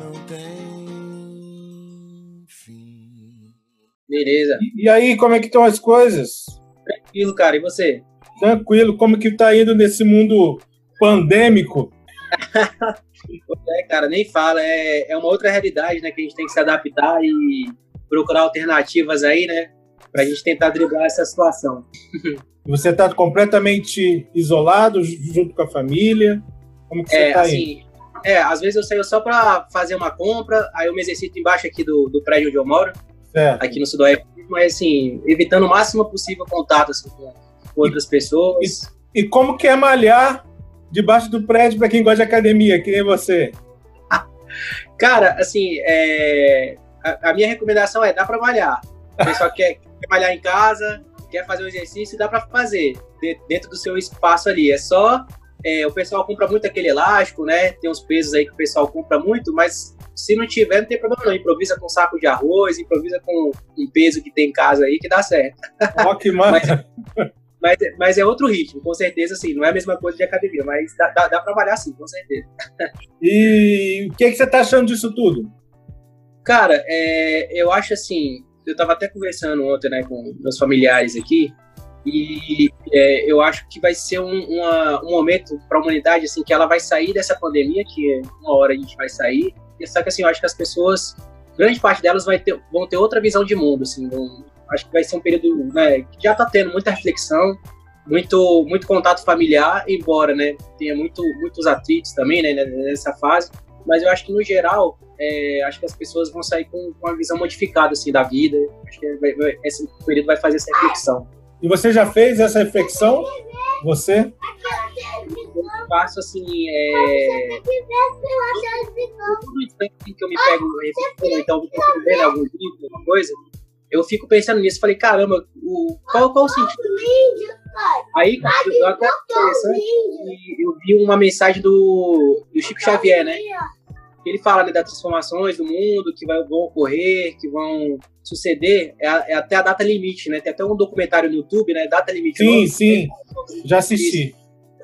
não tem fim. Beleza. E, e aí, como é que estão as coisas? Tranquilo, cara. E você? Tranquilo, como que tá indo nesse mundo pandêmico? É, cara, nem fala. É, é uma outra realidade, né? Que a gente tem que se adaptar e procurar alternativas aí, né? Pra gente tentar driblar essa situação. Você tá completamente isolado, junto com a família? Como que você É, tá aí? assim, é, às vezes eu saio só pra fazer uma compra, aí eu me exercito embaixo aqui do, do prédio onde eu moro, Certo. aqui no Sudoeste, mas assim, evitando o máximo possível contato assim, com, outras pessoas. E como que é malhar debaixo do prédio para quem gosta de academia, que nem você? Cara, assim, é, a, a minha recomendação é dá pra malhar. O pessoal quer, quer malhar em casa, quer fazer o exercício, dá pra fazer de- dentro do seu espaço ali. É só é, o pessoal compra muito aquele elástico, né? Tem uns pesos aí que o pessoal compra muito, mas se não tiver, não tem problema não. Improvisa com um saco de arroz, improvisa com um peso que tem em casa aí que dá certo. Ó, que massa. Mas, mas é outro ritmo, com certeza, assim. Não é a mesma coisa de academia, mas dá, dá, dá pra malhar sim, com certeza. E o que, que você tá achando disso tudo? Cara, é, eu acho assim, eu tava até conversando ontem, né, com meus familiares aqui, e é, eu acho que vai ser um, uma- um momento para a humanidade, assim, que ela vai sair dessa pandemia, que uma hora a gente vai sair, e só que assim, eu acho que as pessoas, grande parte delas vai ter, vão ter outra visão de mundo, assim, vão- acho que vai ser um período, né, que já tá tendo muita reflexão, muito, muito contato familiar, embora, né, tenha muito, muitos atritos também, né, nessa fase, mas eu acho que no geral é, acho que as pessoas vão sair com, com uma visão modificada assim da vida. Acho que vai- vai- esse período vai fazer essa reflexão. E você já fez essa reflexão? Você? Eu faço assim, é, todo instante que eu me pego refletindo, então eu algum livro, alguma coisa, eu fico pensando nisso. Falei, caramba, o, qual, qual o sentido? Aí, cara, eu até interessante eu vi uma mensagem do, do Chico Xavier, né? Ele fala né, das transformações do mundo que vai, vão ocorrer, que vão suceder, é, é até a data limite, né? Tem até um documentário no YouTube, né? Data limite. Sim, Nome. sim. Já assisti.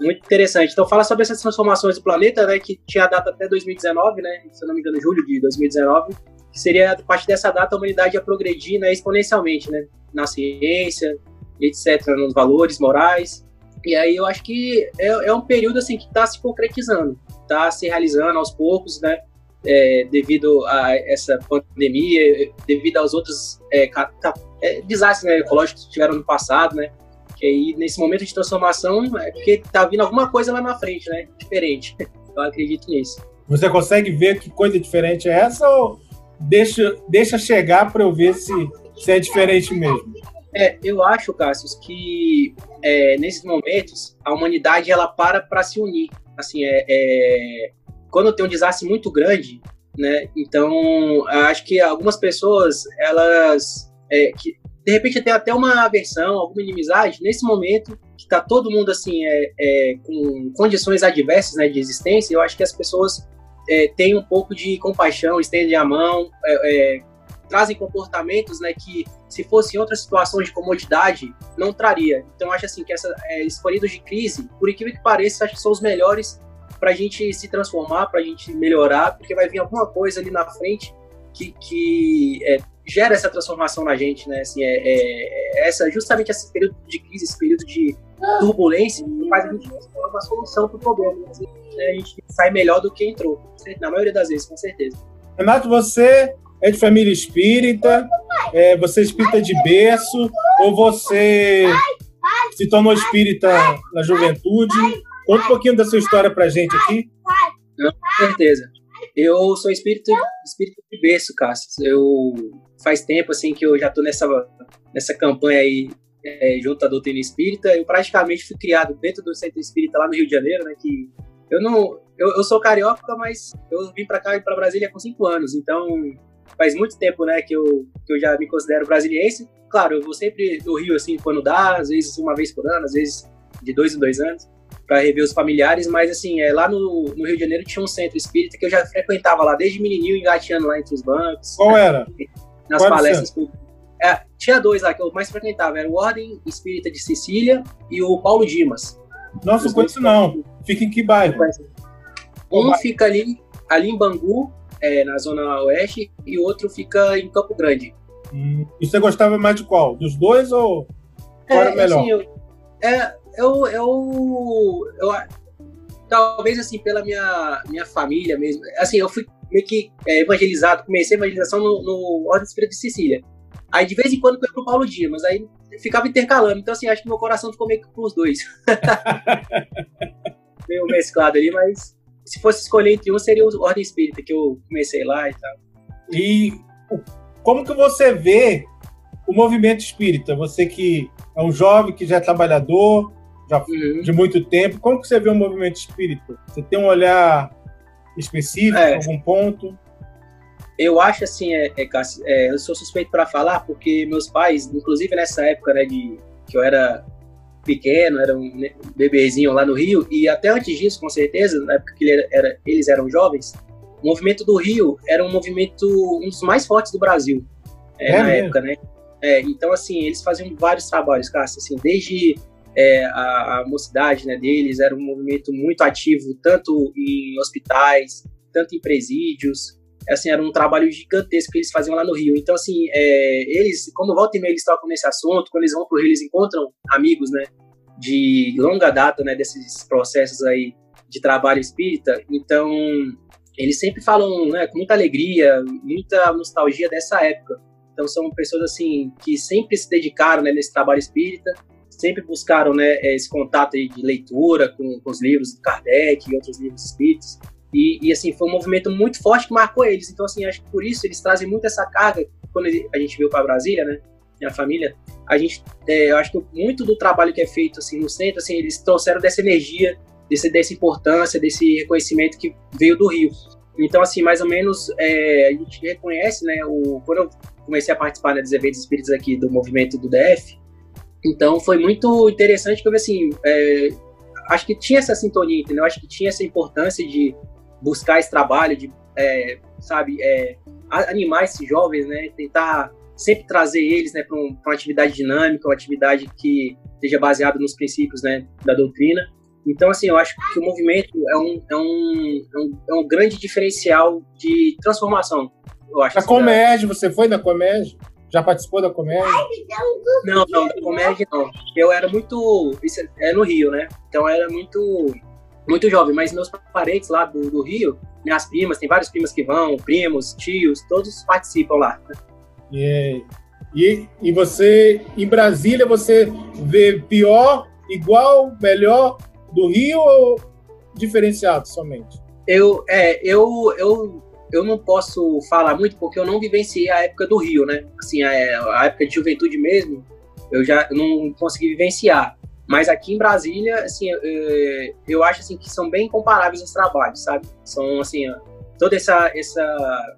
Muito interessante. Então fala sobre essas transformações do planeta, né? Que tinha a data até 2019, né? Se eu não me engano, julho de 2019. Que seria a partir dessa data a humanidade ia progredir né, exponencialmente, né? Na ciência, etc., nos valores morais. E aí eu acho que é, é um período assim que está se concretizando, está se realizando aos poucos, né? É, devido a essa pandemia, devido aos outros é, é, desastres né, ecológicos que tiveram no passado, né? Que aí, nesse momento de transformação, é porque tá vindo alguma coisa lá na frente, né? Diferente. Eu acredito nisso. Você consegue ver que coisa diferente é essa ou deixa, deixa chegar para eu ver se, se é diferente mesmo? É, eu acho, Cassius, que é, nesses momentos a humanidade ela para para se unir. Assim, é, é, quando tem um desastre muito grande, né? Então, acho que algumas pessoas, elas, é, que de repente tem até uma aversão, alguma inimizade nesse momento que está todo mundo assim é, é, com condições adversas, né, de existência. Eu acho que as pessoas é, têm um pouco de compaixão, estendem a mão, é, é, trazem comportamentos, né, que se fosse em outras situações de comodidade, não traria. Então, acho assim que essa, é, esses períodos de crise, por incrível que pareça, acho que são os melhores para a gente se transformar, para a gente melhorar, porque vai vir alguma coisa ali na frente que, que é, gera essa transformação na gente, né? Assim, é, é- é essa, justamente esse período de crise, esse período de turbulência, faz a gente buscar uma solução para o problema. né? Assim, né, a gente sai melhor do que entrou, na maioria das vezes, com certeza. Renato, você é de família espírita? É, você é espírita de berço? Ou você se tornou espírita na juventude? Conta um pouquinho da sua história pra gente aqui. Com certeza. Eu sou espírito, espírito de berço, Cássio. Eu faz tempo assim que eu já tô nessa nessa campanha aí é, junto à doutrina espírita. Eu praticamente fui criado dentro do centro espírita lá no Rio de Janeiro, né? Que eu não, eu, eu sou carioca, mas eu vim para cá para Brasília com cinco anos. Então faz muito tempo, né, que eu que eu já me considero brasiliense. Claro, eu vou sempre do Rio assim quando dá, às vezes uma vez por ano, às vezes de dois em dois anos para rever os familiares, mas assim, é, lá no, no Rio de Janeiro tinha um centro espírita que eu já frequentava lá desde menininho, engateando lá entre os bancos, Qual era? nas qual palestras públicas. É, tinha dois lá que eu mais frequentava, era o Ordem Espírita de Sicília e o Paulo Dimas. Nossa, conheço não. Fica em que bairro? Um fica ali, ali em Bangu é, na Zona Oeste e o outro fica em Campo Grande. Hum. E você gostava mais de qual? Dos dois ou qual é, era melhor? Assim, eu, é, eu, eu, eu, talvez assim, pela minha, minha família mesmo, assim, eu fui meio que é, evangelizado, comecei a evangelização no, no Ordem Espírita de Sicília. Aí de vez em quando eu ia pro Paulo Dias, mas aí ficava intercalando. Então, assim, acho que meu coração ficou meio que pros dois. meio mesclado ali, mas se fosse escolher entre um, seria o Ordem Espírita, que eu comecei lá e tal. E como que você vê o movimento espírita? Você que é um jovem, que já é trabalhador, já uhum. de muito tempo, como que você vê o movimento espírita? Você tem um olhar específico, é. algum ponto? Eu acho assim, é, é, é eu sou suspeito para falar porque meus pais, inclusive nessa época, né, de que eu era pequeno, era um bebezinho lá no Rio, e até antes disso, com certeza, na época que ele era, eles eram jovens, o movimento do Rio era um movimento um dos mais fortes do Brasil é, é na mesmo? época, né? É, então, assim, eles faziam vários trabalhos, Cássio, assim, desde é, a, a, mocidade né, deles, era um movimento muito ativo, tanto em hospitais, tanto em presídios, assim, era um trabalho gigantesco que eles faziam lá no Rio. Então, assim, é, eles, como volta e meia eles tocam nesse assunto, quando eles vão pro Rio, eles encontram amigos, né, de longa data, né, desses processos aí de trabalho espírita. Então, eles sempre falam, né, com muita alegria, muita nostalgia dessa época. Então, são pessoas, assim, que sempre se dedicaram, né, nesse trabalho espírita, sempre buscaram, né, esse contato aí de leitura com, com os livros de Kardec e outros livros espíritas. E, e, assim, foi um movimento muito forte que marcou eles. Então, assim, acho que por isso eles trazem muito essa carga. Quando a gente veio para Brasília, né? Minha família, a gente, é, eu acho que muito do trabalho que é feito assim no centro, assim, eles trouxeram dessa energia, desse, dessa importância, desse reconhecimento que veio do Rio. Então, assim, mais ou menos, é, a gente reconhece, né? O, quando eu comecei a participar né, dos eventos espíritas aqui do movimento do DF, então foi muito interessante porque, assim, é, acho que tinha essa sintonia, entendeu? Acho que tinha essa importância de buscar esse trabalho de, é, sabe, é, animar esses jovens, né? Tentar sempre trazer eles, né, para um, uma atividade dinâmica, uma atividade que esteja baseada nos princípios, né, da doutrina. Então, assim, eu acho que o movimento é um, é um, é um, é um grande diferencial de transformação. Eu acho. A assim, Comédia, você foi na Comédia? Já participou da comédia? Não, não, da comédia não. Eu era muito. Isso é no Rio, né? Então eu era muito muito jovem, mas meus parentes lá do, do Rio, minhas primas, tem várias primas que vão, primos, tios, todos participam lá. Yeah. E, e você, em Brasília, você vê pior, igual, melhor do Rio ou diferenciado somente? Eu, é, eu, eu, eu não posso falar muito porque eu não vivenciei a época do Rio, né? Assim, a, a época de juventude mesmo, eu já não consegui vivenciar. Mas aqui em Brasília, assim, eu, eu acho assim que são bem comparáveis os trabalhos, sabe? São assim, toda essa essa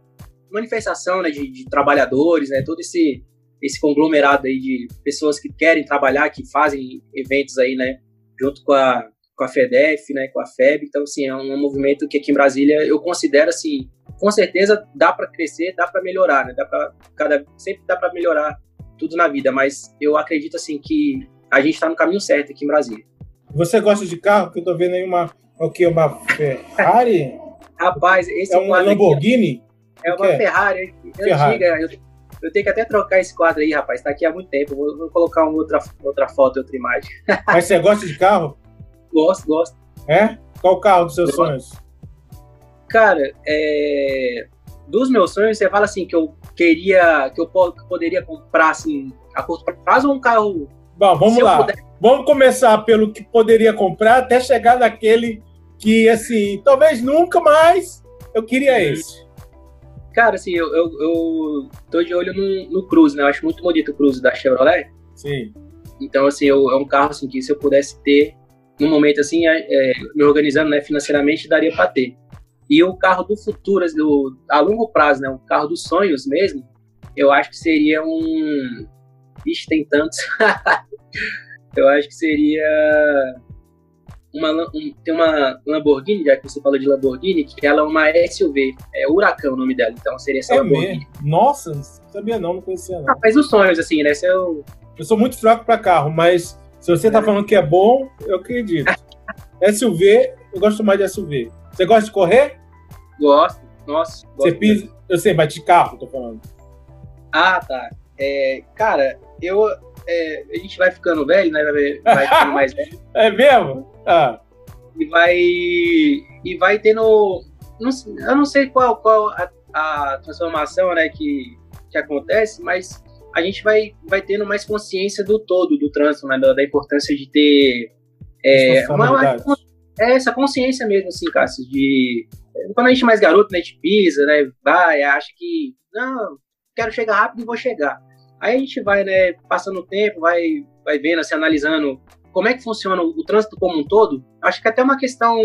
manifestação, né, de, de trabalhadores, né, todo esse esse conglomerado aí de pessoas que querem trabalhar, que fazem eventos aí, né, junto com a com a FEDEF, né, com a FEB. Então, assim, é um movimento que aqui em Brasília eu considero assim, com certeza dá para crescer, dá para melhorar, né? Dá para cada sempre dá para melhorar tudo na vida, mas eu acredito assim que a gente está no caminho certo aqui em Brasília. Você gosta de carro? Que eu tô vendo aí uma. O que? Uma Ferrari? Rapaz, esse é uma Lamborghini? Aqui, é uma Ferrari, Ferrari. antiga. Eu, eu, tenho que até trocar esse quadro aí, rapaz. Está aqui há muito tempo. Vou, vou, colocar uma outra, outra foto, outra imagem. Mas você gosta de carro? Gosto, gosto. É? Qual o carro dos seus sonhos? Cara, é... dos meus sonhos, você fala assim que eu queria, que eu poderia comprar assim a curto prazo ou um carro Bom, vamos lá. Puder... Vamos começar pelo que poderia comprar até chegar naquele que, assim, talvez nunca mais eu queria uhum. esse. Cara, assim, eu, eu, eu tô de olho no, no Cruze, né? Eu acho muito bonito o Cruze da Chevrolet. Sim. Então, assim, eu, é um carro assim, que se eu pudesse ter, num momento assim, é, é me organizando né, financeiramente, daria para ter. E o carro do futuro, assim, do, a longo prazo, né? O carro dos sonhos mesmo, eu acho que seria um. Ixi, tem tantos. eu acho que seria uma, um, tem uma Lamborghini, já que você falou de Lamborghini, que ela é uma SUV, é Huracão o nome dela, então seria essa é Lamborghini. Mesmo? Nossa, não sabia não, não conhecia não. Ah, mas os sonhos, assim, né? Eu... eu sou muito fraco para carro, mas se você tá é. falando que é bom, eu acredito. SUV, eu gosto mais de SUV. Você gosta de correr? Gosto, Nossa. Você pisa. Eu sei, mas de carro, tô falando. Ah, tá. É, cara, eu. É, a gente vai ficando velho, né? Vai, vai ficando mais velho. É mesmo? Ah. E vai. E vai tendo. Não, eu não sei qual, qual a, a transformação né, que, que acontece, mas a gente vai, vai tendo mais consciência do todo do trânsito, né? Da, da importância de ter é, uma, uma, é essa consciência mesmo, assim, Cássio, de quando a gente é mais garoto, né, a gente pisa, né, vai, acha que, não, quero chegar rápido e vou chegar. Aí a gente vai, né, passando o tempo, vai, vai vendo, assim, analisando como é que funciona o, trânsito como um todo. Acho que até uma questão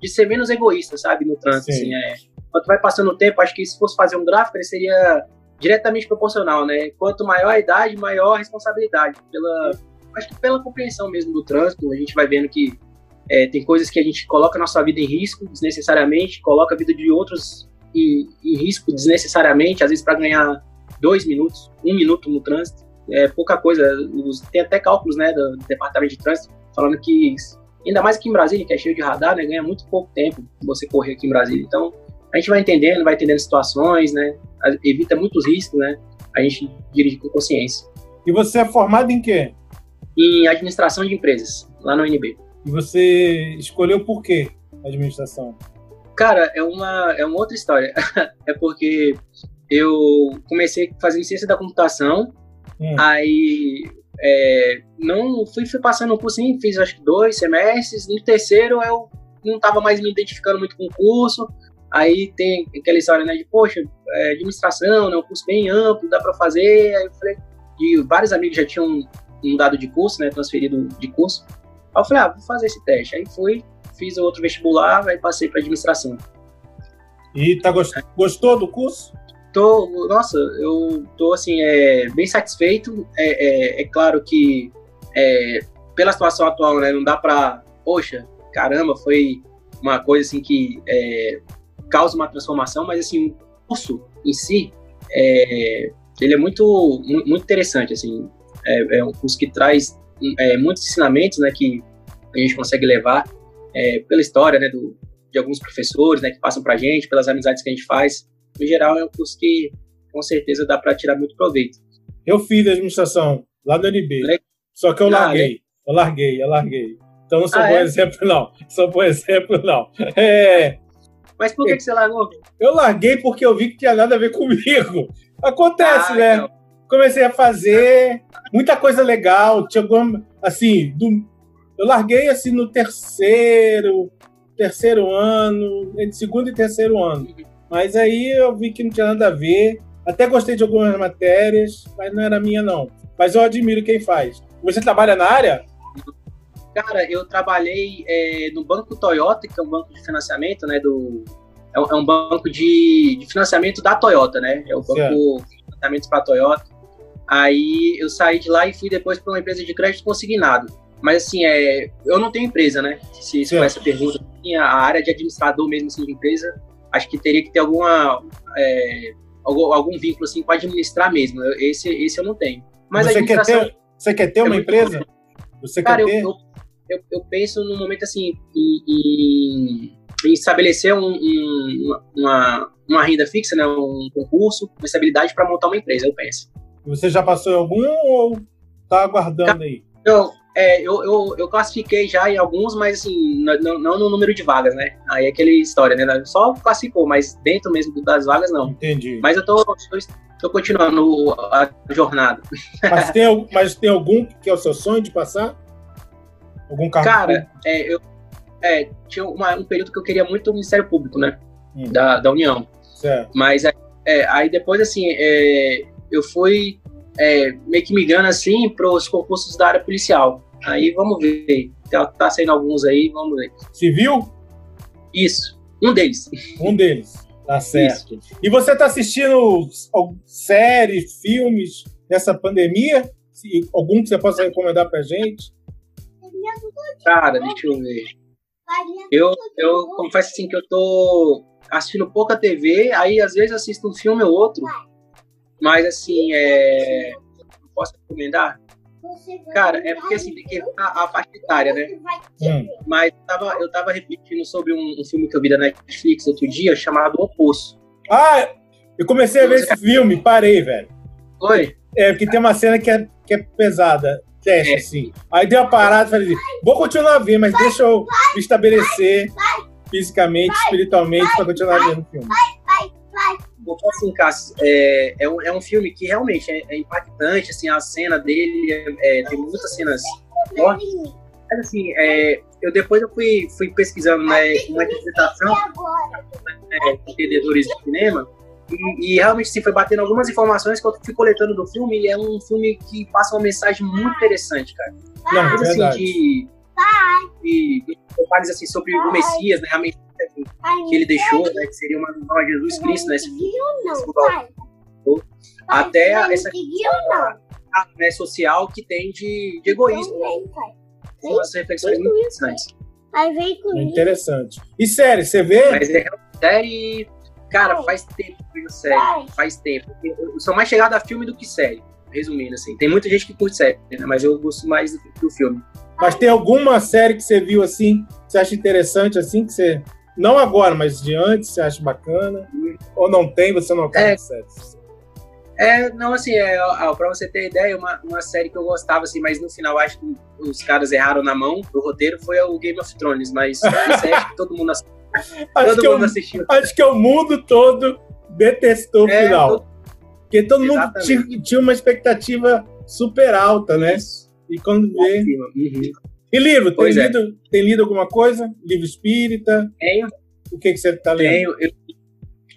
de ser menos egoísta, sabe, no trânsito, Sim. assim, é. Quando vai passando o tempo, acho que se fosse fazer um gráfico, ele seria diretamente proporcional, né? Quanto maior a idade, maior a responsabilidade. Pela, acho que pela compreensão mesmo do trânsito, a gente vai vendo que é, tem coisas que a gente coloca a nossa vida em risco desnecessariamente, coloca a vida de outros em, em risco desnecessariamente, às vezes para ganhar dois minutos, um minuto no trânsito. É pouca coisa. Tem até cálculos né, do Departamento de Trânsito falando que, ainda mais aqui em Brasília, que é cheio de radar, né, ganha muito pouco tempo você correr aqui em Brasília. Então, a gente vai entendendo, vai entendendo situações, né, evita muitos riscos, né, a gente dirige com consciência. E você é formado em quê? Em administração de empresas, lá no UNB. E você escolheu por quê administração? Cara, é uma, é uma outra história. é porque eu comecei fazendo ciência da computação, hum. aí é, não fui, fui passando um cursinho, fiz acho que dois semestres, no terceiro eu não estava mais me identificando muito com o curso, aí tem aquela história, né, de, poxa, é, administração, né, um curso bem amplo, dá para fazer, aí eu falei, e vários amigos já tinham mudado de curso, né, transferido de curso, Aí eu falei, ah, vou fazer esse teste. Aí fui, fiz outro vestibular, aí passei para administração. E tá gost... gostou do curso? Tô, nossa, eu tô assim, é, bem satisfeito. É, é, é claro que é, pela situação atual, né, não dá para, poxa, caramba, foi uma coisa assim que é, causa uma transformação, mas assim, o curso em si, é, ele é muito, muito interessante, assim, é, é um curso que traz é, muitos ensinamentos né, que a gente consegue levar é, pela história né, do, de alguns professores né, que passam para a gente, pelas amizades que a gente faz. No geral, é um curso que com certeza dá para tirar muito proveito. Eu fiz administração lá no NB, Le... só que eu ah, larguei. Eu larguei, eu larguei. Então não sou ah, bom é? exemplo, não. Sou bom exemplo, não. É... Mas por que, que você largou? Eu larguei porque eu vi que tinha nada a ver comigo. Acontece, ah, né? Então comecei a fazer muita coisa legal. Tinha alguma, assim, do, eu larguei assim no terceiro, terceiro ano, entre segundo e terceiro ano. Mas aí eu vi que não tinha nada a ver. Até gostei de algumas matérias, mas não era minha não. Mas eu admiro quem faz. Você trabalha na área? Cara, eu trabalhei é, no Banco Toyota, que é um banco de financiamento, né? Do, é, um, é um banco de, de, financiamento da Toyota, né? É o banco certo. de financiamentos para a Toyota. Aí eu saí de lá e fui depois para uma empresa de crédito consignado. Mas assim, é, eu não tenho empresa, né? Se, se for essa pergunta, a área de administrador mesmo assim, de empresa, acho que teria que ter alguma é, algum, algum, vínculo assim com administrar mesmo. Esse, esse eu não tenho. Mas você quer ter, você quer ter é uma empresa? Você Cara, quer ter? Eu, eu, eu, penso no momento assim em, em, estabelecer um, um, uma, uma renda fixa, né? Um concurso, uma estabilidade para montar uma empresa. Eu penso. Você já passou em algum ou tá aguardando aí? Não, é, eu, eu, eu, classifiquei já em alguns, mas assim, não, não, no número de vagas, né? Aí é aquela história, né? Só classificou, mas dentro mesmo das vagas, não. Entendi. Mas eu tô, tô, tô continuando a jornada. Mas tem, mas tem algum que é o seu sonho de passar? Algum cargo? Cara, é, eu é, tinha uma, um período que eu queria muito o Ministério Público, né? Hum. Da, da União. Certo. Mas é, aí depois, assim, é, eu fui é, meio que migrando assim para os concursos da área policial. Aí vamos ver. Tá, tá saindo alguns aí, vamos ver. Civil? Isso. Um deles. Um deles. Tá certo. Isso. E você tá assistindo séries, filmes nessa pandemia? Algum que você possa recomendar pra gente? Cara, deixa eu ver. Eu, eu confesso assim que eu tô assistindo pouca TV, aí às vezes assisto um filme ou outro. Mas assim, é. Posso recomendar? Cara, é porque assim, tem que a, a faixa etária, né? Hum. Mas eu tava, eu tava refletindo sobre um, um, filme que eu vi da Netflix outro dia chamado O Poço. Ah, eu comecei a ver esse filme, parei, velho. Oi? É, porque tem uma cena que é, que é pesada, teste, é. assim. Aí deu uma parada e falei, vou continuar a ver, mas deixa eu me estabelecer fisicamente, espiritualmente, para continuar vendo o filme. Porque assim, Cássio, é, é, um, é um filme que realmente é, é impactante, assim, a cena dele, é, é tem muitas cenas fortes. Mas assim, é, eu depois eu fui, fui pesquisando né, uma interpretação né, entendedores do cinema, e, e, realmente assim, foi batendo algumas informações que eu fui coletando do filme, e é um filme que passa uma mensagem muito interessante, cara. Não, Mas, assim, de, de, de detalhes assim, sobre o Messias, né, a mensagem que ele deixou, né, que seria uma nova Jesus Cristo, né, esse, até essa questão né, social que tem de, de egoísmo. São umas reflexões muito interessantes. É interessante. E série, você vê? Mas é série Cara, faz tempo que eu série. Faz tempo. Eu sou mais chegado a filme do que série. Resumindo, assim. Tem muita gente que curte série, né? Mas eu gosto mais do, do filme. Mas tem alguma série que você viu assim, que você acha interessante, assim, que você. Não agora, mas de antes, você acha bacana? Ou não tem, você não acaba é, de séries? É, não, assim, é, pra você ter ideia, uma, uma série que eu gostava, assim, mas no final acho que os caras erraram na mão do roteiro foi o Game of Thrones, mas é todo mundo assistiu acho todo mundo assistiu. Acho que o mundo todo detestou é, o final. Todo... Porque todo Exatamente. mundo tinha, tinha, uma expectativa super alta, né? Isso. E quando vê. Uhum. E livro, tem é. lido, tem lido alguma coisa? Livro espírita? Tenho. O que, que você está lendo? Tenho. Eu,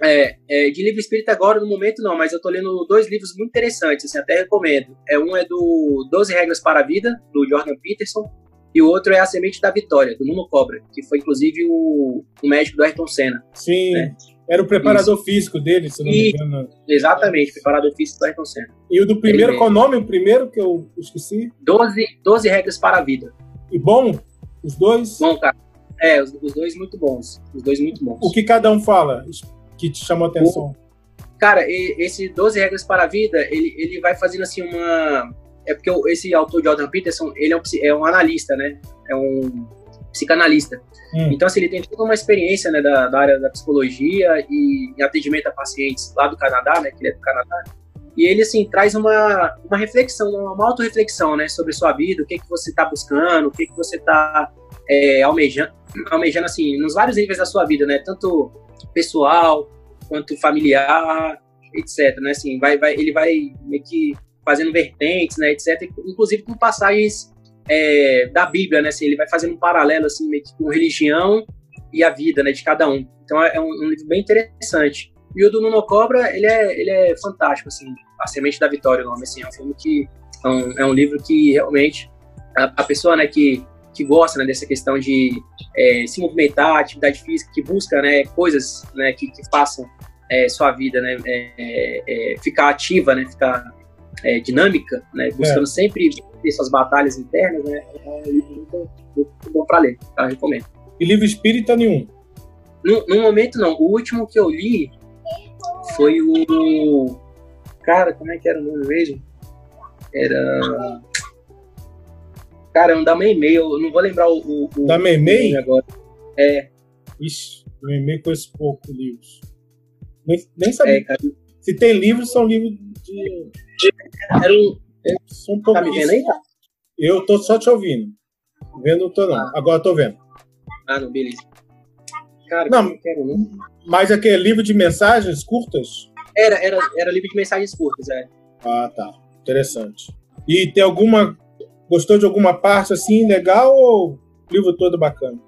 é, é, de livro espírita agora, no momento, não, mas eu estou lendo dois livros muito interessantes, assim, até recomendo. É, um é do 12 Regras para a Vida, do Jordan Peterson, e o outro é A Semente da Vitória, do Nuno Cobra, que foi inclusive o, o médico do Ayrton Senna. Sim, né? era o preparador Isso. físico dele, se não me engano. Exatamente, preparador físico do Ayrton Senna. E o do primeiro, qual o nome? O primeiro que eu esqueci? Doze, Doze Regras para a Vida. E bom? Os dois? Bom, cara. É, os, os, dois muito bons. Os dois muito bons. O que cada um fala que te chamou a atenção? O, cara, esse Doze Regras para a Vida, ele, ele vai fazendo assim uma é porque esse autor Jordan Peterson, ele é um, é um analista, né? É um psicanalista. Hum. Então, assim, ele tem toda uma experiência né, da, da área da psicologia e, e, atendimento a pacientes lá do Canadá, né? Que ele é do Canadá. E ele, assim, traz uma, uma reflexão, uma auto-reflexão, né? Sobre sua vida, o que, que você está buscando, o que, que você está é, almejando, almejando, assim, nos vários níveis da sua vida, né? Tanto pessoal, quanto familiar, etc, né? Assim, vai, vai, ele vai meio que fazendo vertentes, né, etc. Inclusive com passagens é, da Bíblia, né? Assim, ele vai fazendo um paralelo assim meio que com religião e a vida, né, de cada um. Então é um, um livro bem interessante. E o do Nuno Cobra, ele é, ele é fantástico, assim, A Semente da Vitória, o nome, assim, é um filme que é um, é um livro que realmente a, a, pessoa, né, que, que gosta, né, dessa questão de é, se movimentar, atividade física, que busca, né, coisas, né, que, que façam é, sua vida, né, é, é ficar ativa, né, ficar é, dinâmica, né, buscando sempre ter suas batalhas internas, né, é um livro muito, muito bom para ler, tá? Eu recomendo. E livro espírita nenhum? No, no, momento não. O último que eu li foi o. Cara, como é que era o nome mesmo? Era. Cara, um da Meimei, eu não vou lembrar o. o da Meimei? Agora. É. Ixi, Meimei conheço pouco livros. Nem, nem sabia. É, Se tem livros, são livros de era um. Só um tá me vendo aí? Eu tô só te ouvindo. Vendo, tô não. Ah. Agora tô vendo. Ah, não, beleza. Cara, não, não quero não. Mas aquele livro de mensagens curtas? Era, era, era livro de mensagens curtas, é. Ah, tá. Interessante. E tem alguma. Gostou de alguma parte assim legal ou o livro todo bacana?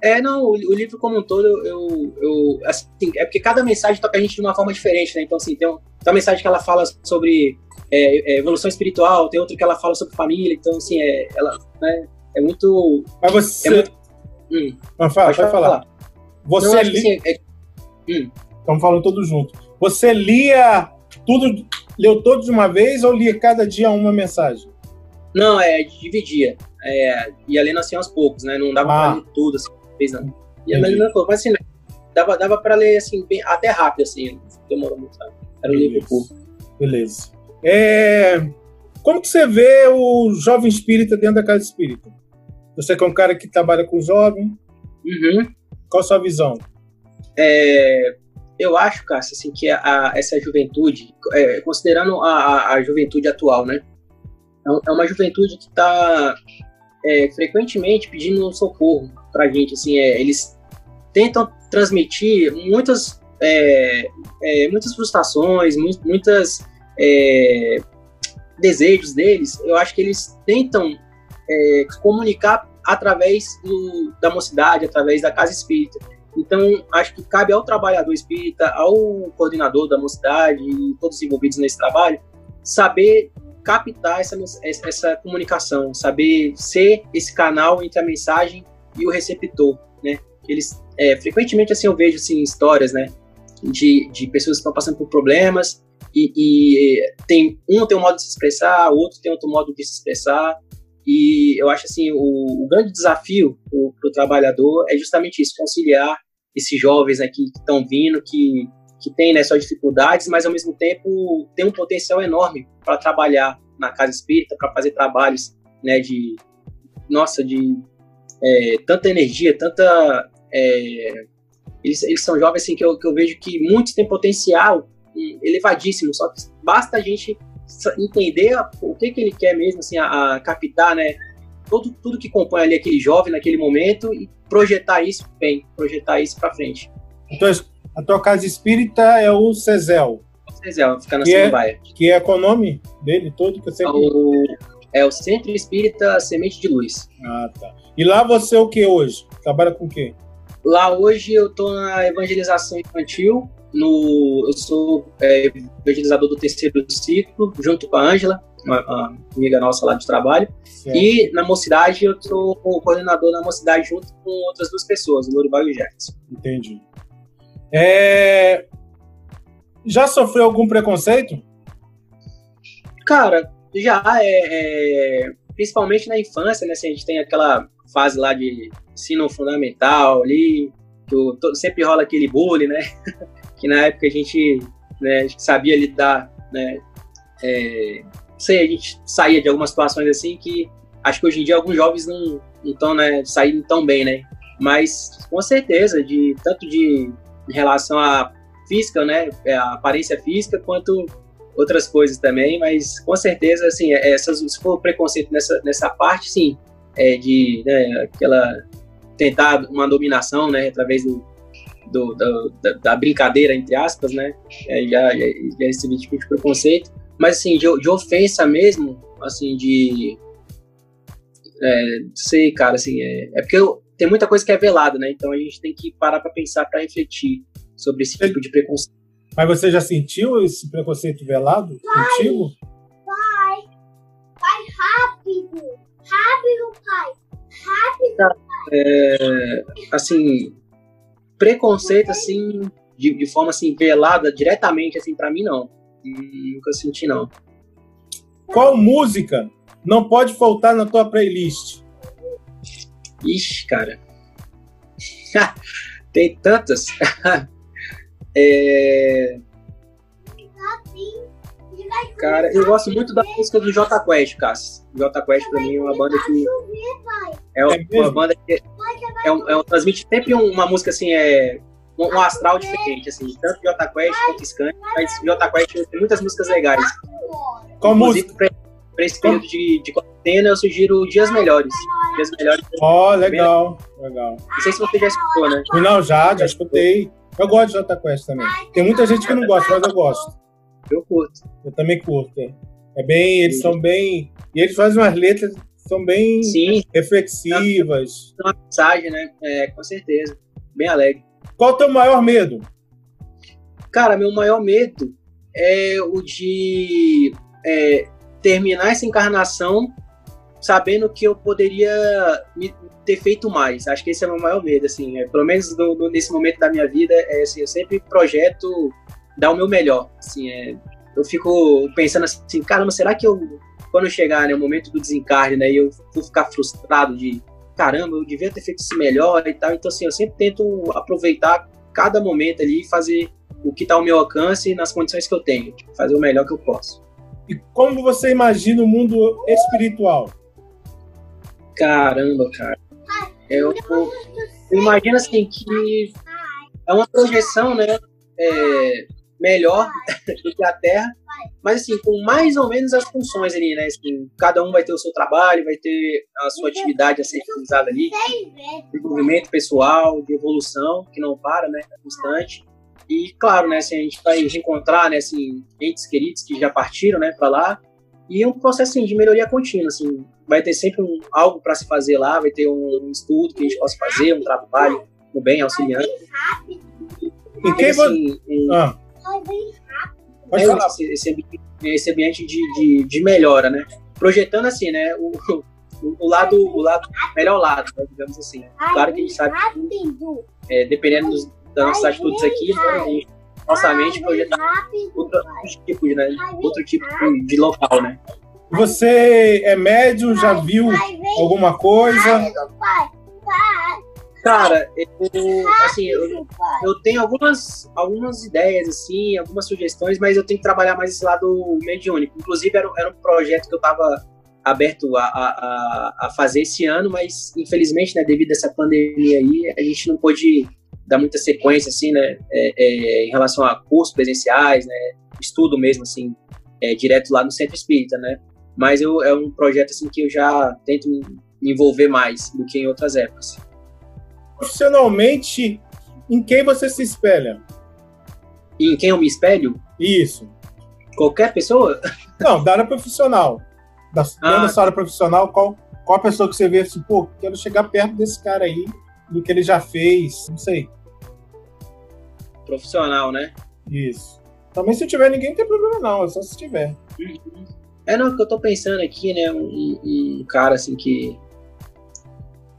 É, não, o, o, livro como um todo, eu, eu, assim, é porque cada mensagem toca a gente de uma forma diferente, né? Então, assim, tem, um, tem uma mensagem que ela fala sobre é, é, evolução espiritual, tem outra que ela fala sobre família, então, assim, é, ela, né, é muito... Mas você... É muito, hum, Mas fala, pode, falar. falar. Você não, li... assim, é, hum. Estamos falando todos juntos. Você lia tudo, leu todos de uma vez ou lia cada dia uma mensagem? Não, é, dividia. É, ia lendo assim aos poucos, né? Não dava ah. pra ler tudo, assim fez não. E a Melina falou, mas assim, dava, dava pra ler assim, bem, até rápido, assim, demorou muito, sabe? Era um livro curto. Beleza. É... Como que você vê o jovem espírita dentro da casa espírita? Você que é um cara que trabalha com jovem. Uhum. Qual a sua visão? É... eu acho, Cássio, assim, que a, essa juventude, é, considerando a, a, juventude atual, né? É, é uma juventude que está é, frequentemente pedindo socorro para a gente. Assim, é, eles tentam transmitir muitas, é, é, muitas frustrações, muitas desejos deles. Eu acho que eles tentam comunicar através do, da mocidade, através da casa espírita. Então, acho que cabe ao trabalhador espírita, ao coordenador da mocidade e todos envolvidos nesse trabalho, saber captar essa, essa comunicação, saber ser esse canal entre a mensagem e o receptor, né? Eles, é, frequentemente, assim, eu vejo, assim, histórias, né, de, de pessoas que estão passando por problemas e, e tem um tem um modo de se expressar, o outro tem outro modo de se expressar, e eu acho assim, o, o grande desafio para o trabalhador é justamente isso, conciliar esses jovens aqui que estão vindo, que, que têm né, suas dificuldades, mas ao mesmo tempo tem um potencial enorme para trabalhar na casa espírita, para fazer trabalhos né, de, nossa, de é, tanta energia, tanta. É, eles, eles são jovens assim, que, eu, que eu vejo que muitos têm potencial elevadíssimo, só que basta a gente entender o que, que ele quer mesmo, assim, a, a captar, né? Todo, tudo que compõe ali aquele jovem naquele momento e projetar isso bem, projetar isso para frente. Então, a tua casa espírita é o Cezel. O Cezel, fica na que é, Que é qual o nome dele todo? Que eu sempre... o, é o Centro Espírita Semente de Luz. Ah, tá. E lá você é o que hoje? Trabalha com o quê? Lá hoje eu estou na evangelização infantil, no, eu sou é, evangelizador do terceiro ciclo, junto com a Ângela, uma, uma, amiga nossa lá de trabalho. Certo. E na mocidade eu sou o coordenador da mocidade junto com outras duas pessoas, o Lorival e o Jefferson. Entendi. É... Já sofreu algum preconceito? Cara, já é, é, principalmente na infância, né? Assim, a gente tem aquela fase lá de ensino fundamental ali, que sempre rola aquele bullying, né? que na época a gente, né, sabia lidar, né, é, sei, a gente saía de algumas situações assim que acho que hoje em dia alguns jovens não estão né, saindo tão bem, né? Mas com certeza, de tanto de em relação à física, né, é, a aparência física, quanto outras coisas também, mas com certeza, assim, é, essas, se for preconceito nessa, nessa parte, sim, é de né, aquela tentar uma dominação, né, através do, do, do da, da, brincadeira, entre aspas, né? É, já, já, já esse tipo de preconceito. Mas, assim, de, de ofensa mesmo, assim, de. É, sei, cara, assim, é, é porque eu, tem muita coisa que é velada, né? Então a gente tem que parar para pensar, para refletir sobre esse tipo de preconceito. Mas você já sentiu esse preconceito velado pai, contigo? Pai, pai, rápido, rápido, pai, rápido. É, assim, preconceito, assim, de, de forma, assim, velada, diretamente, assim, para mim, não. Nunca senti, não. Qual música não pode faltar na tua playlist? Ixi, cara. Tem tantas. é... Cara, eu gosto muito da música do J Quest, Cássio. J Quest pra mim é uma banda que. É uma, é banda que é um, é um, transmite sempre uma música assim, é. Um, um astral diferente, assim, tanto J Quest quanto Scan, mas J Quest tem muitas músicas legais. Qual música? Pra, pra esse período de, de quarentena, eu sugiro Dias Melhores. Dias Melhores. Ó, oh, legal, legal. Não sei se você já escutou, né? Não, já, já escutei. Eu gosto de J Quest também. Tem muita gente que não gosta, mas eu gosto. Eu curto. Eu também curto. É bem, eles Sim. são bem. E eles fazem umas letras são bem Sim. reflexivas. Uma mensagem, né? É, com certeza. Bem alegre. Qual o teu maior medo? Cara, meu maior medo é o de é, terminar essa encarnação sabendo que eu poderia ter feito mais. Acho que esse é o meu maior medo, assim. É, pelo menos no, no, nesse momento da minha vida, é, assim, eu sempre projeto dar o meu melhor. Assim, é, eu fico pensando assim, caramba, será que eu, quando chegar, né, o momento do desencarne, né, eu vou ficar frustrado de, caramba, eu devia ter feito isso melhor e tal. Então, assim, eu sempre tento aproveitar cada momento ali e fazer o que está ao meu alcance nas condições que eu tenho, fazer o melhor que eu posso. E como você imagina o mundo espiritual? Caramba, cara. Eu, eu imagino assim que é uma projeção, né, é, melhor do que a Terra, mas assim, com mais ou menos as funções ali, né? Assim, cada um vai ter o seu trabalho, vai ter a sua atividade a ser realizada ali, desenvolvimento pessoal, de evolução, que não para, né? É constante. E claro, né, assim, a gente vai reencontrar, né, assim, entes queridos que já partiram, né, para lá, e um processo assim, de melhoria contínua, assim, vai ter sempre um, algo para se fazer lá, vai ter um, um, estudo que a gente possa fazer, um trabalho no bem auxiliando. E quem assim, um, ah. Pode falar. Esse, esse, ambiente, esse ambiente de, de, de, melhora, né? Projetando assim, né? O, o, o lado, o lado, melhor lado, né? digamos assim. Claro que a gente sabe que, é, dependendo dos, das nossas atitudes aqui, né, a gente, nossa mente projeta outro, outro tipo, né? Outro tipo de local, né? Você é médium, já viu alguma coisa? Cara, eu, assim, eu, eu, tenho algumas, algumas ideias, assim, algumas sugestões, mas eu tenho que trabalhar mais esse lado mediúnico. Inclusive, era, era um projeto que eu estava aberto a, a, a, fazer esse ano, mas infelizmente, né, devido a essa pandemia aí, a gente não pôde dar muita sequência, assim, né, é, é, em relação a cursos presenciais, né, estudo mesmo, assim, é, direto lá no Centro Espírita, né. Mas eu, é um projeto, assim, que eu já tento me envolver mais do que em outras épocas profissionalmente, em quem você se espelha? Em quem eu me espelho? Isso. Qualquer pessoa? Não, da área profissional. Da, ah. da sua área profissional, qual, qual a pessoa que você vê assim, pô, quero chegar perto desse cara aí, do que ele já fez, não sei. Profissional, né? Isso. Também se tiver ninguém, não tem problema não, é só se tiver. É, não, que eu tô pensando aqui, né, um, um cara assim que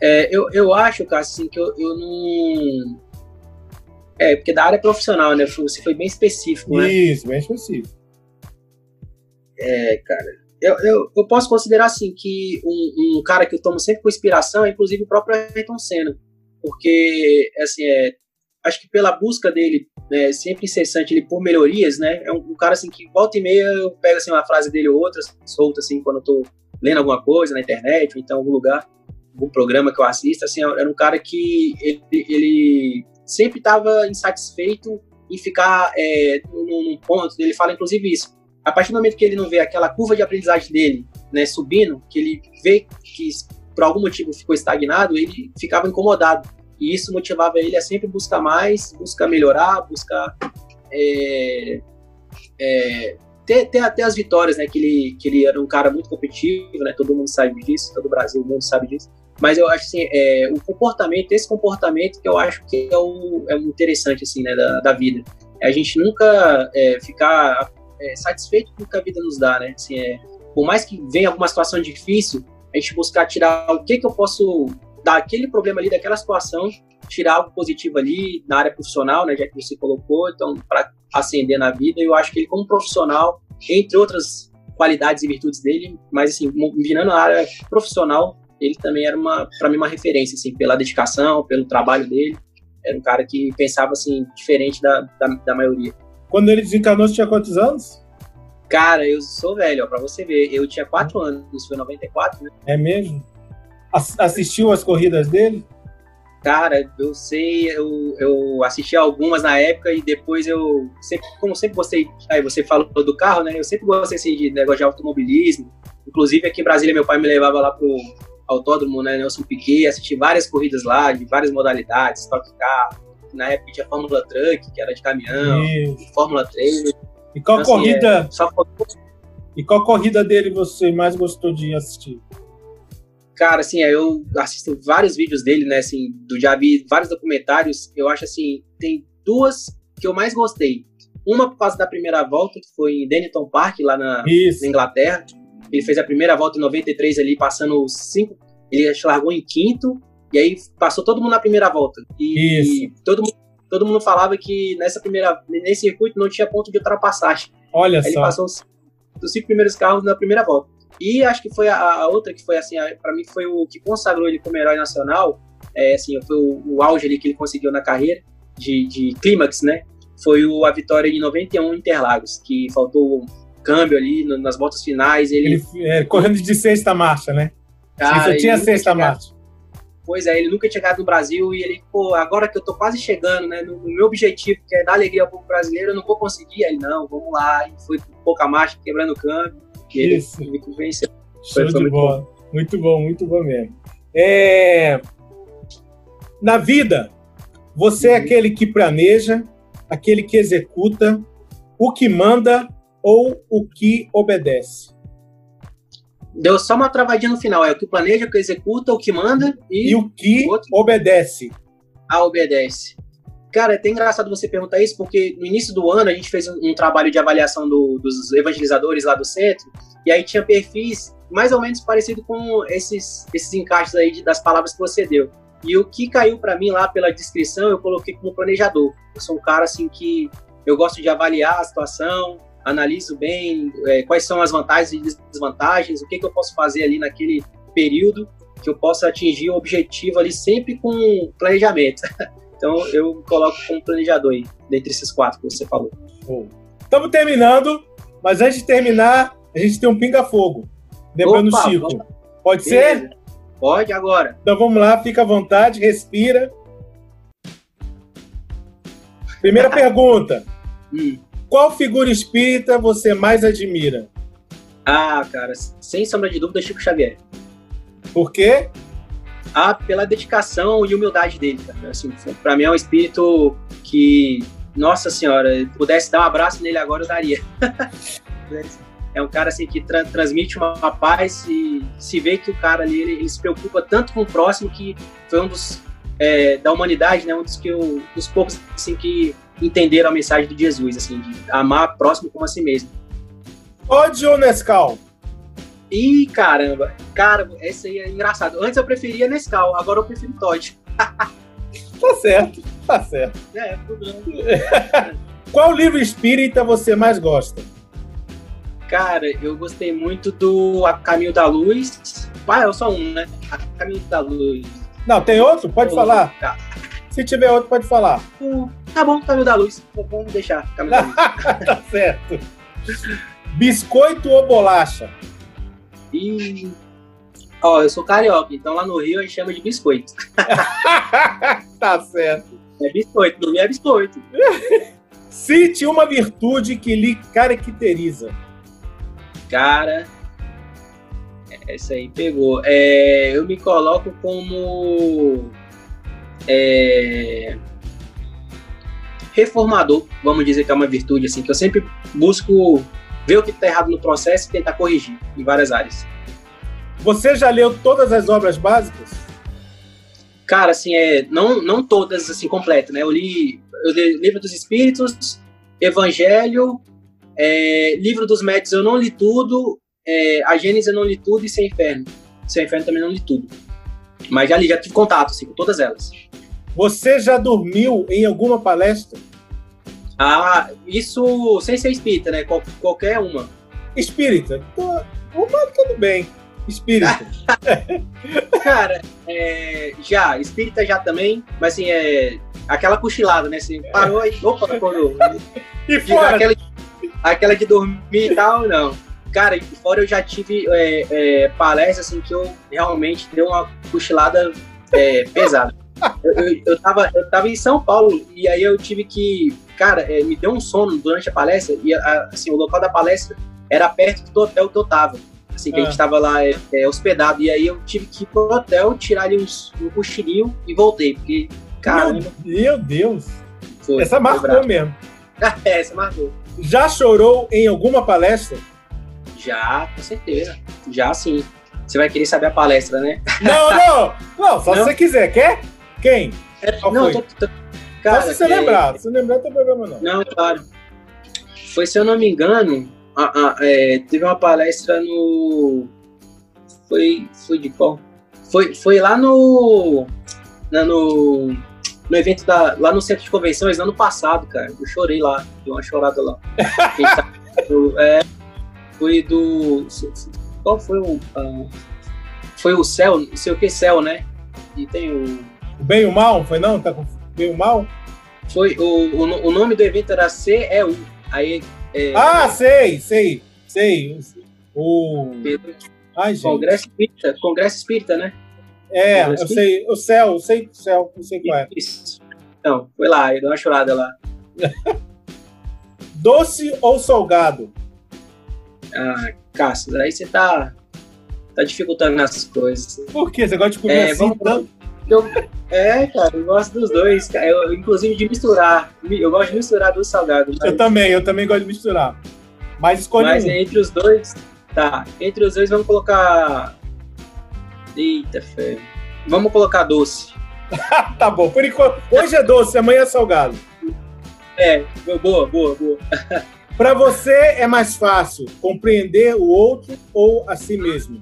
é, eu, eu acho, cara, assim, que eu, eu não. É, porque da área profissional, né? Você foi bem específico, né? Isso, bem específico. É, cara. Eu, eu, eu posso considerar, assim, que um, um cara que eu tomo sempre com inspiração é, inclusive, o próprio Ayrton Senna. Porque, assim, é, acho que pela busca dele, né, sempre incessante ele por melhorias, né? É um, um, cara, assim, que volta e meia eu pego, assim, uma frase dele ou outra, solta, assim, quando eu tô lendo alguma coisa na internet ou então em algum lugar algum programa que eu assisto, assim, era um cara que ele, ele sempre estava insatisfeito em ficar é, num, ponto, ele fala inclusive isso, a partir do momento que ele não vê aquela curva de aprendizagem dele né, subindo, que ele vê que por algum motivo ficou estagnado, ele ficava incomodado. E isso motivava ele a sempre buscar mais, buscar melhorar, buscar é, é, ter, ter até as vitórias, né? Que ele, que ele era um cara muito competitivo, né? Todo mundo sabe disso, todo o Brasil, o mundo sabe disso. Mas eu acho assim, é, o comportamento, esse comportamento que eu acho que é o, é o interessante assim, né, da, da vida. É a gente nunca é, ficar é, satisfeito com o que a vida nos dá, né? Assim, é, por mais que venha alguma situação difícil, a gente buscar tirar o que que eu posso daquele problema ali, daquela situação, tirar algo positivo ali na área profissional, né, já que você colocou, então para ascender na vida, eu acho que ele como profissional, entre outras qualidades e virtudes dele, mas assim, virando a área profissional, ele também era uma, para mim, uma referência, assim, pela dedicação, pelo trabalho dele. Era um cara que pensava, assim, diferente da, da, da maioria. Quando ele desencarnou, você tinha quantos anos? Cara, eu sou velho, ó, pra você ver. Eu tinha quatro anos, isso foi 94, né? É mesmo? Assistiu as corridas dele? Cara, eu sei, eu, eu assisti algumas na época e depois eu, sempre, como sempre gostei, aí você falou do carro, né? Eu sempre gostei assim, de negócio de automobilismo. Inclusive aqui em Brasília, meu pai me levava lá pro, autódromo, né, Nelson Piquet, assisti várias corridas lá, de várias modalidades, Stock Car, na época tinha Fórmula Truck, que era de caminhão, Isso. Fórmula 3. E qual então, assim, corrida... Assim, é. E qual corrida dele você mais gostou de assistir? Cara, assim, é, eu assisto vários vídeos dele, né, assim, do, já vi vários documentários, eu acho, assim, tem duas que eu mais gostei. Uma por causa da primeira volta, que foi em Denton Park, lá na, na Inglaterra, ele fez a primeira volta em 93 ali, passando cinco. Ele largou em quinto, e aí passou todo mundo na primeira volta. E, Isso. todo mundo todo mundo falava que nessa primeira nesse circuito não tinha ponto de ultrapassagem. Olha aí só. Ele passou os, os, cinco primeiros carros na primeira volta. E acho que foi a, a outra que foi assim, para mim foi o que consagrou ele como herói nacional. É, assim, foi o, o auge ali que ele conseguiu na carreira de, de clímax, né? Foi o, a vitória de 91 em Interlagos, que faltou câmbio ali nas voltas finais. Ele, ele é, correndo de sexta marcha, né? Cara, ele só tinha sexta marcha. coisa. Aí ele nunca tinha chegado no Brasil e ele, pô, agora que eu tô quase chegando, né, no, no meu objetivo, que é dar alegria ao povo brasileiro, eu não vou conseguir. Aí, não, vamos lá. E foi pouca marcha, quebrando o câmbio. E ele, Isso. ele venceu. Show Foi- foi muito bola. Muito bom, muito bom mesmo. É, Na vida, você é Uhum. aquele que planeja, aquele que executa, o que manda ou o que obedece. Deu só uma travadinha no final. É o que planeja, o que executa, o que manda e, E o que outro? obedece. a obedece. Cara, é até engraçado você perguntar isso, porque no início do ano a gente fez um, um trabalho de avaliação do- dos evangelizadores lá do centro, e aí tinha perfis mais ou menos parecido com esses, esses encaixes aí de- das palavras que você deu. E o que caiu para mim lá pela descrição, eu coloquei como planejador. Eu sou um cara assim que eu gosto de avaliar a situação, analiso bem é, quais são as vantagens e desvantagens, o que, que eu posso fazer ali naquele período que eu possa atingir o objetivo ali sempre com planejamento. Então eu coloco como planejador aí, dentre esses quatro que você falou. Estamos terminando, mas antes de terminar, a gente tem um pinga-fogo. Lembrando o Chico. vamos- Pode ser? Beleza. Pode agora. Então vamos lá, fica à vontade, respira. Primeira pergunta: Hum. Qual figura espírita você mais admira? Ah, cara, sem sombra de dúvida, Chico Xavier. Por quê? Ah, pela dedicação e humildade dele, cara. Assim, pra mim é um espírito que, nossa senhora, pudesse dar um abraço nele agora, eu daria. é um cara assim que tra- transmite uma, uma paz e se vê que o cara ali ele, ele se preocupa tanto com o próximo que foi um dos é, da humanidade, né, um dos que eu, dos poucos assim que entenderam a mensagem de Jesus, assim, de amar próximo como a si mesmo. Ou Nescau? Ih, caramba, cara, esse aí é engraçado. Antes eu preferia Nescau, agora eu prefiro Todd. Tá certo, tá certo. É, problema. Qual livro espírita você mais gosta? Cara, eu gostei muito do A Caminho da Luz. Ah, é só um, né? A Caminho da Luz. Não, tem outro? Pode falar. Tá. Se tiver outro, pode falar. Hum, Tá bom, Caminho da Luz. Vamos deixar Caminho da Luz. tá certo. Biscoito ou bolacha? E. Ó, eu sou carioca, então lá no Rio a gente chama de biscoito. tá certo. É biscoito, Rio é biscoito. Cite uma virtude que lhe caracteriza. Cara. Essa aí pegou. É, eu me coloco como. É, reformador, vamos dizer que é uma virtude, assim, que eu sempre busco ver o que está errado no processo e tentar corrigir em várias áreas. Você já leu todas as obras básicas? Cara, assim, é, não, não todas, assim, completo, né? Eu li, eu li Livro dos Espíritos, Evangelho, é, Livro dos Médios eu não li tudo, é, a Gênesis eu não li tudo e Sem Inferno. Sem Inferno também não li tudo. Mas já li, já tive contato, assim, com todas elas. Você já dormiu em alguma palestra? Ah, isso sem ser espírita, né? Qual- qualquer uma. Espírita. Uma, tudo bem. Espírita. Cara, é, já, espírita já também, mas assim, é aquela cochilada, né? Assim, parou e. Opa, acordou. E fora? aquela, aquela de dormir e tal, não. Cara, e fora eu já tive é, é, palestras assim que eu realmente dei uma cochilada é, pesada. Eu, eu, eu, tava, eu tava em São Paulo e aí eu tive que. Cara, é, me deu um sono durante a palestra e a- assim, o local da palestra era perto do hotel que eu tava. Assim, que a Ah. gente tava lá é, é, hospedado. E aí eu tive que ir pro hotel, tirar ali uns, um cochilinho e voltei. Porque, caramba, Meu, meu Deus. foi. Essa marcou mesmo. É, essa marcou. Já chorou em alguma palestra? Já, com certeza. Já sim. Você vai querer saber a palestra, né? Não, não. Não, só Não? se você quiser. Quer? Quem? Qual não, tô, tô- cara, só se você é- lembrar. Se lembrar, não tem problema não. Não, claro. Foi, se eu não me engano, a- a- é, teve uma palestra no. Foi, foi de qual? Foi, foi lá no. na- no. No evento da, lá no centro de convenções, no ano passado, cara. Eu chorei lá, dei uma chorada lá. É, foi do. Qual foi o. ah, foi o céu, não sei o que céu, né? E tem o. O bem e o mal? Foi não? Tá com bem e o mal? Foi, o, o, o nome do evento era CEU. Aí. É, Ah, sei, sei, sei. O. Ai, gente. Congresso Espírita, Congresso Espírita, né? É, eu sei, o céu, eu sei o céu, eu sei qual é. Isso. Então, foi lá, eu dei uma chorada lá. Doce ou salgado? Ah, Cássio, aí você tá, tá dificultando as coisas. Por quê? Você gosta de comer É, assim vamos- tanto? Eu, é, cara, eu gosto dos dois, cara. Eu, inclusive de misturar. Eu gosto de misturar dois salgados. Eu Mas, também, eu também gosto de misturar. Mas escolhe mas um. entre os dois, tá. Entre os dois vamos colocar. Eita, fé. Vamos colocar doce. Tá bom, por enquanto. Hoje é doce, amanhã é salgado. É, boa, boa, boa. Para você é mais fácil compreender o outro ou a si mesmo?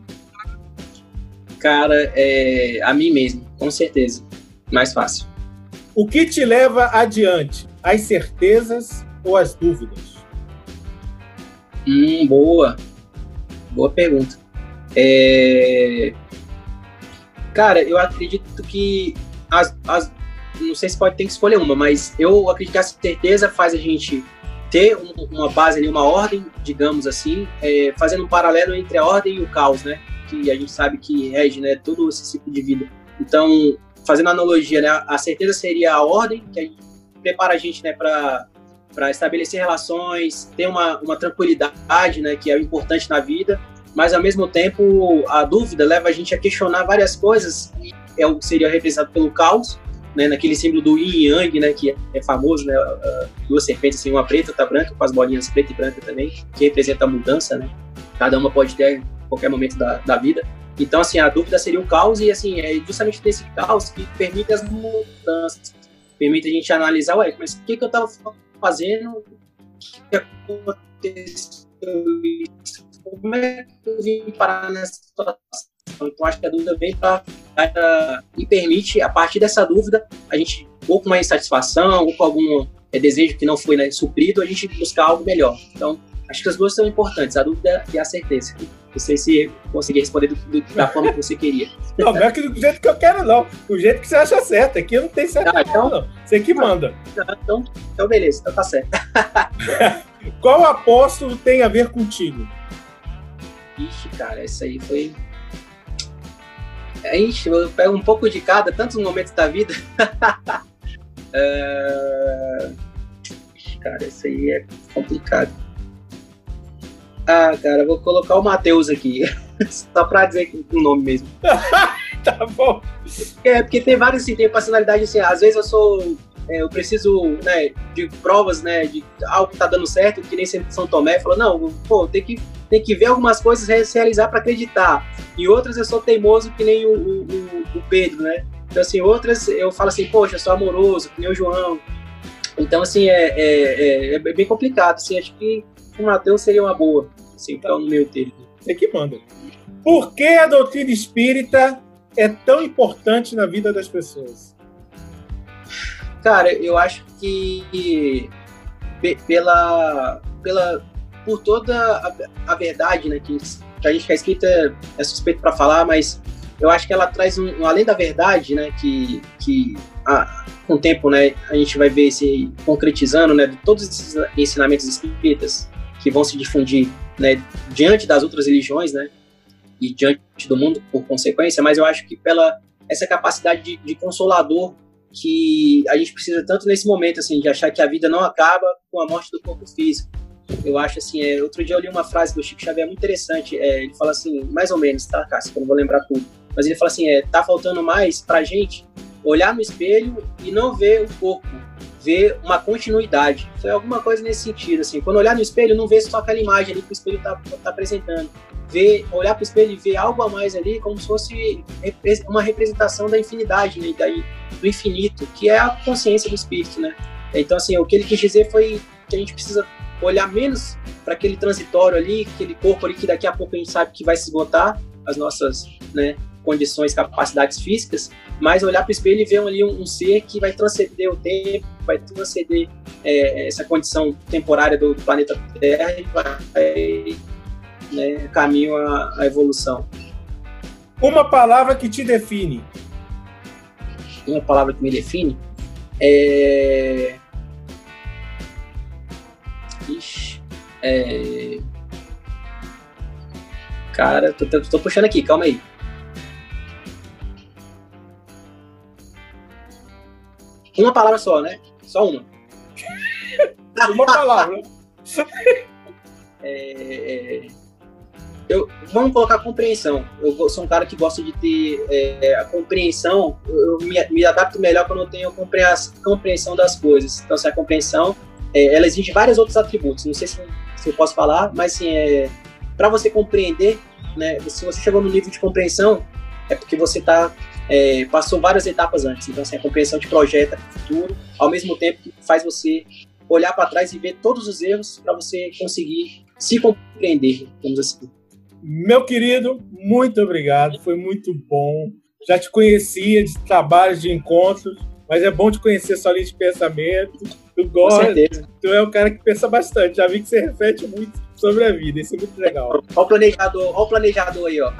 Cara, é a mim mesmo, com certeza. Mais fácil. O que te leva adiante? As certezas ou as dúvidas? Hum, boa. Boa pergunta. É... Cara, eu acredito que as, as- não sei se pode ter que escolher uma, mas eu acredito que a certeza faz a gente ter um- uma base ali, uma ordem, digamos assim, é, fazendo um paralelo entre a ordem e o caos, né? Que a gente sabe que rege, né? Todo esse ciclo de vida. Então, fazendo analogia, né? A certeza seria a ordem que a gente prepara a gente, né? Para para estabelecer relações, ter uma, uma tranquilidade, né, que é importante na vida, mas ao mesmo tempo a dúvida leva a gente a questionar várias coisas e é o que seria representado pelo caos, né, naquele símbolo do yin yang, né, que é famoso, né, duas serpentes, assim, uma preta, outra branca, com as bolinhas preta e branca também, que representa a mudança, né, cada uma pode ter em qualquer momento da, da vida. Então, assim, a dúvida seria o caos e, assim, é justamente desse caos que permite as mudanças, permite a gente analisar, ué, mas o que, que eu estava fazendo? O que aconteceu? Como é que eu vim parar nessa situação? Então, acho que a dúvida vem para e permite, a partir dessa dúvida, a gente, ou com uma insatisfação, ou com algum é, desejo que não foi né, suprido, a gente buscar algo melhor. Então, acho que as duas são importantes, a dúvida e a certeza. Não sei se consegui responder do, do, da forma que você queria. Não, não é que do jeito que eu quero, não. Do jeito que você acha certo. Aqui não tem certo, Ah, então- não. Você que manda. Então, então beleza, então tá certo. Qual apóstolo tem a ver contigo? Ixi, cara, essa aí foi. Ixi, eu pego um pouco de cada, tantos momentos da vida. Ixi, cara, essa aí é complicado. Ah, cara, eu vou colocar o Matheus aqui. Só pra dizer o nome mesmo. Tá bom. É, porque tem vários, assim, tem personalidade, assim, às vezes eu sou, é, eu preciso, né, de provas, né, de algo que tá dando certo, que nem sempre São Tomé, falou, não, pô, tem que, tem que ver algumas coisas se realizar para acreditar, e outras eu sou teimoso, que nem o, o, o- Pedro, né, então, assim, outras eu falo assim, poxa, eu sou amoroso, que nem o João, então, assim, é, é, é, é bem complicado, assim, acho que o Matheus seria uma boa, assim, ficar no meio termo. Você que manda. Por que a doutrina espírita é tão importante na vida das pessoas? Cara, eu acho que pe- pela, pela por toda a, a verdade, né, que, a gente que é escrita é suspeito para falar, mas eu acho que ela traz um além da verdade, né, que que a, com o tempo, né, a gente vai ver se concretizando, né, de todos esses ensinamentos espíritas que vão se difundir, né, diante das outras religiões, né, e diante do mundo por consequência, mas eu acho que pela essa capacidade de, de consolador que a gente precisa tanto nesse momento, assim, de achar que a vida não acaba com a morte do corpo físico. Eu acho assim, é, outro dia eu li uma frase do Chico Xavier muito interessante, é, ele fala assim, mais ou menos, tá, Cássio, eu não vou lembrar tudo, mas ele fala assim, é, tá faltando mais pra gente olhar no espelho e não ver o corpo, ver uma continuidade. Foi alguma coisa nesse sentido, assim, quando olhar no espelho, não ver só aquela imagem ali que o espelho tá, tá apresentando, ver, olhar pro espelho e ver algo a mais ali, como se fosse uma representação da infinidade, né, daí do infinito, que é a consciência do espírito, né? Então, assim, o que ele quis dizer foi que a gente precisa olhar menos para aquele transitório ali, aquele corpo ali que daqui a pouco a gente sabe que vai se esgotar, as nossas né, condições, capacidades físicas, mas olhar para o espelho e ver ali um, um ser que vai transcender o tempo, vai transcender é, essa condição temporária do, do planeta Terra e vai né, caminho à, à evolução. Uma palavra que te define. Uma palavra que me define é. Ixi, é... Cara, tô, tô, tô puxando aqui, calma aí. Uma palavra só, né? Só uma. uma palavra. é, é, eu, vamos colocar compreensão. Eu sou um cara que gosta de ter é, a compreensão. Eu me, me, adapto melhor quando eu tenho compreensão das coisas. Então, assim, a compreensão, é, ela exige vários outros atributos. Não sei se, se eu posso falar, mas assim, é, para você compreender, né, se você chegou no nível de compreensão, é porque você tá, é, passou várias etapas antes. Então, assim, a compreensão te projeta para o futuro, ao mesmo tempo que faz você olhar para trás e ver todos os erros para você conseguir se compreender, vamos assim. Meu querido, muito obrigado, foi muito bom. Já te conhecia de trabalhos, de encontros, mas é bom te conhecer sua linha de pensamento. Tu gosta, tu é um cara que pensa bastante. Já vi que você reflete muito sobre a vida, isso é muito legal. Olha o planejador, olha o planejador aí, ó.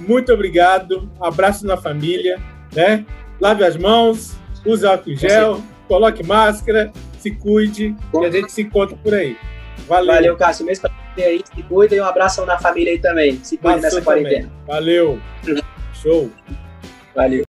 muito obrigado, abraço na família, né? Lave as mãos, use álcool gel, coloque máscara, se cuide e a gente se encontra por aí. Valeu. Valeu, Cássio. Mesmo pra você aí, se cuida e um abração na família aí também. Se cuide nessa quarentena. Valeu. Show. Valeu.